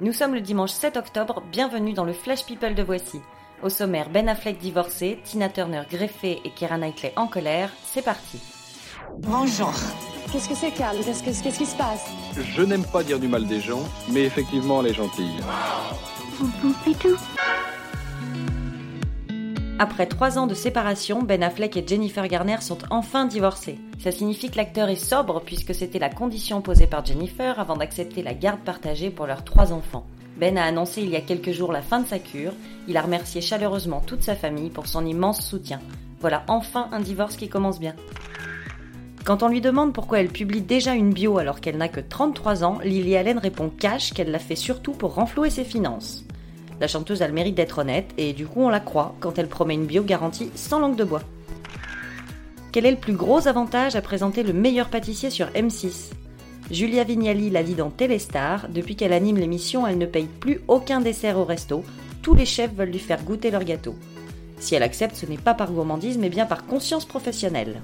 Nous sommes le dimanche 7 octobre, bienvenue dans le Flash People de Voici. Au sommaire, Ben Affleck divorcé, Tina Turner greffée et Keira Knightley en colère, c'est parti. Bonjour. Qu'est-ce que c'est, Carl Qu'est-ce que- qu'est-ce qui se passe? Je n'aime pas dire du mal des gens, mais effectivement, elle est gentille. Après trois ans de séparation, Ben Affleck et Jennifer Garner sont enfin divorcés. Ça signifie que l'acteur est sobre puisque c'était la condition posée par Jennifer avant d'accepter la garde partagée pour leurs trois enfants. Ben a annoncé il y a quelques jours la fin de sa cure. Il a remercié chaleureusement toute sa famille pour son immense soutien. Voilà enfin un divorce qui commence bien. Quand on lui demande pourquoi elle publie déjà une bio alors qu'elle n'a que 33 ans, Lily Allen répond cash qu'elle l'a fait surtout pour renflouer ses finances. La chanteuse a le mérite d'être honnête et du coup on la croit quand elle promet une bio garantie sans langue de bois. Quel est le plus gros avantage à présenter le meilleur pâtissier sur M6 Julia Vignali la lit dans Téléstar. Depuis qu'elle anime l'émission, elle ne paye plus aucun dessert au resto. Tous les chefs veulent lui faire goûter leur gâteau. Si elle accepte, ce n'est pas par gourmandise, mais bien par conscience professionnelle.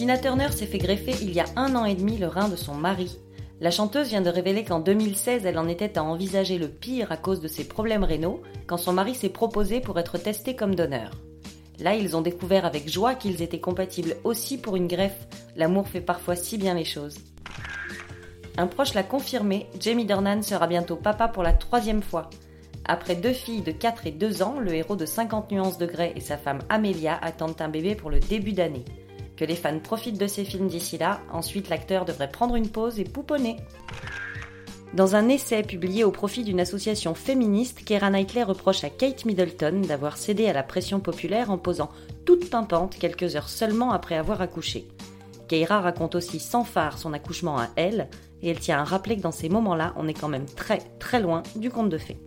Tina Turner s'est fait greffer il y a un an et demi le rein de son mari. La chanteuse vient de révéler qu'en 2016, elle en était à envisager le pire à cause de ses problèmes rénaux quand son mari s'est proposé pour être testé comme donneur. Là, ils ont découvert avec joie qu'ils étaient compatibles aussi pour une greffe. L'amour fait parfois si bien les choses. Un proche l'a confirmé, Jamie Dornan sera bientôt papa pour la troisième fois. Après deux filles de 4 et 2 ans, le héros de 50 nuances de grès et sa femme Amelia attendent un bébé pour le début d'année. Que les fans profitent de ces films d'ici là, ensuite l'acteur devrait prendre une pause et pouponner. Dans un essai publié au profit d'une association féministe, Keira Knightley reproche à Kate Middleton d'avoir cédé à la pression populaire en posant toute pimpante quelques heures seulement après avoir accouché. Keira raconte aussi sans phare son accouchement à elle, et elle tient à rappeler que dans ces moments-là, on est quand même très très loin du conte de fées.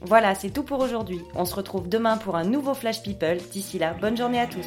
Voilà, c'est tout pour aujourd'hui. On se retrouve demain pour un nouveau Flash People. D'ici là, bonne journée à tous.